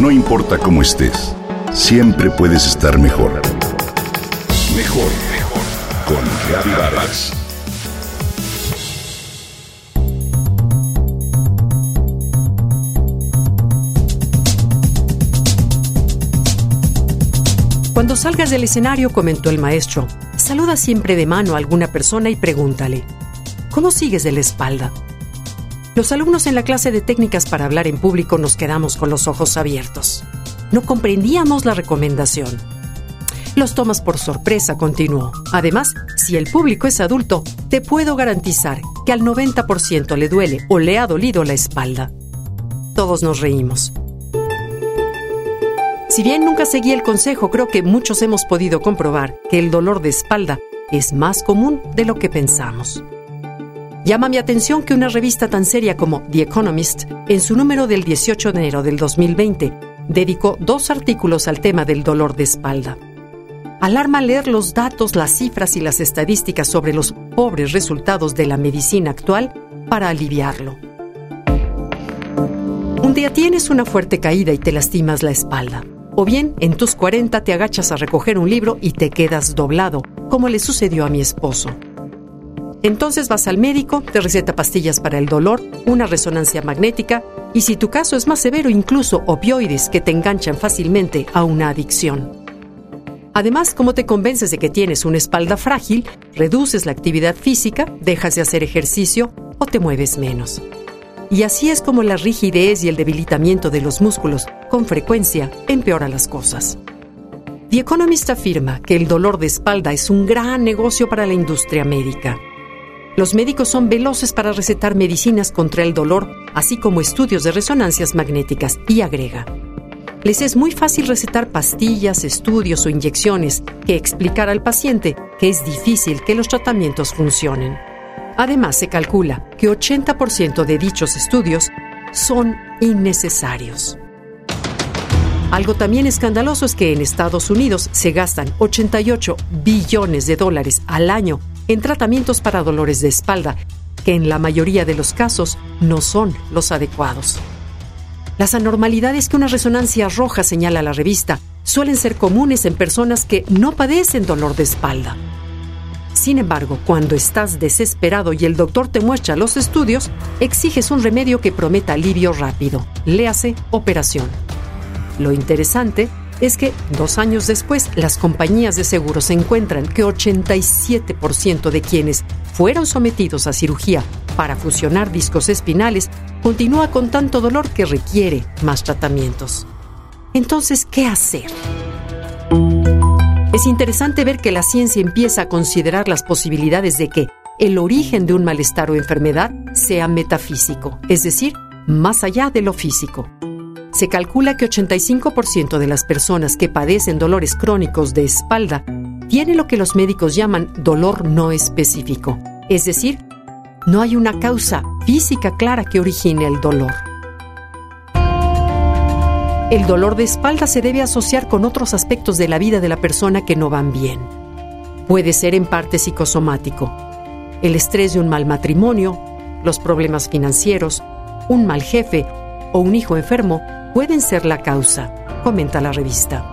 No importa cómo estés, siempre puedes estar mejor. Mejor, mejor. Con Vargas. Cuando salgas del escenario, comentó el maestro, saluda siempre de mano a alguna persona y pregúntale, ¿cómo sigues de la espalda? Los alumnos en la clase de técnicas para hablar en público nos quedamos con los ojos abiertos. No comprendíamos la recomendación. Los tomas por sorpresa, continuó. Además, si el público es adulto, te puedo garantizar que al 90% le duele o le ha dolido la espalda. Todos nos reímos. Si bien nunca seguí el consejo, creo que muchos hemos podido comprobar que el dolor de espalda es más común de lo que pensamos. Llama mi atención que una revista tan seria como The Economist, en su número del 18 de enero del 2020, dedicó dos artículos al tema del dolor de espalda. Alarma leer los datos, las cifras y las estadísticas sobre los pobres resultados de la medicina actual para aliviarlo. Un día tienes una fuerte caída y te lastimas la espalda. O bien, en tus 40 te agachas a recoger un libro y te quedas doblado, como le sucedió a mi esposo. Entonces vas al médico, te receta pastillas para el dolor, una resonancia magnética y si tu caso es más severo incluso opioides que te enganchan fácilmente a una adicción. Además, como te convences de que tienes una espalda frágil, reduces la actividad física, dejas de hacer ejercicio o te mueves menos. Y así es como la rigidez y el debilitamiento de los músculos con frecuencia empeora las cosas. The Economist afirma que el dolor de espalda es un gran negocio para la industria médica. Los médicos son veloces para recetar medicinas contra el dolor, así como estudios de resonancias magnéticas, y agrega. Les es muy fácil recetar pastillas, estudios o inyecciones que explicar al paciente que es difícil que los tratamientos funcionen. Además, se calcula que 80% de dichos estudios son innecesarios. Algo también escandaloso es que en Estados Unidos se gastan 88 billones de dólares al año en tratamientos para dolores de espalda, que en la mayoría de los casos no son los adecuados. Las anormalidades que una resonancia roja señala la revista suelen ser comunes en personas que no padecen dolor de espalda. Sin embargo, cuando estás desesperado y el doctor te muestra los estudios, exiges un remedio que prometa alivio rápido. Léase operación. Lo interesante es que dos años después las compañías de seguros encuentran que 87% de quienes fueron sometidos a cirugía para fusionar discos espinales continúa con tanto dolor que requiere más tratamientos. Entonces, ¿qué hacer? Es interesante ver que la ciencia empieza a considerar las posibilidades de que el origen de un malestar o enfermedad sea metafísico, es decir, más allá de lo físico. Se calcula que 85% de las personas que padecen dolores crónicos de espalda tienen lo que los médicos llaman dolor no específico, es decir, no hay una causa física clara que origine el dolor. El dolor de espalda se debe asociar con otros aspectos de la vida de la persona que no van bien. Puede ser en parte psicosomático, el estrés de un mal matrimonio, los problemas financieros, un mal jefe o un hijo enfermo pueden ser la causa, comenta la revista.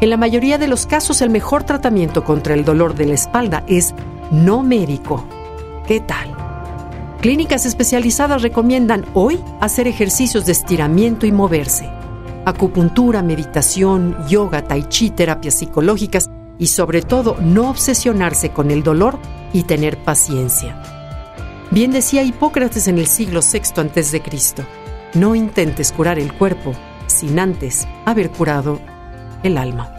En la mayoría de los casos el mejor tratamiento contra el dolor de la espalda es no médico. ¿Qué tal? Clínicas especializadas recomiendan hoy hacer ejercicios de estiramiento y moverse. Acupuntura, meditación, yoga, tai chi, terapias psicológicas y sobre todo no obsesionarse con el dolor y tener paciencia. Bien decía Hipócrates en el siglo VI a.C. No intentes curar el cuerpo sin antes haber curado el alma.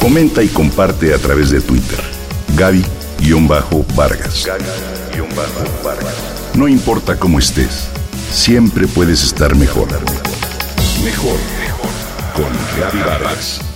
Comenta y comparte a través de Twitter. Gaby-Vargas. No importa cómo estés, siempre puedes estar. Mejor, mejor con Gaby Vargas.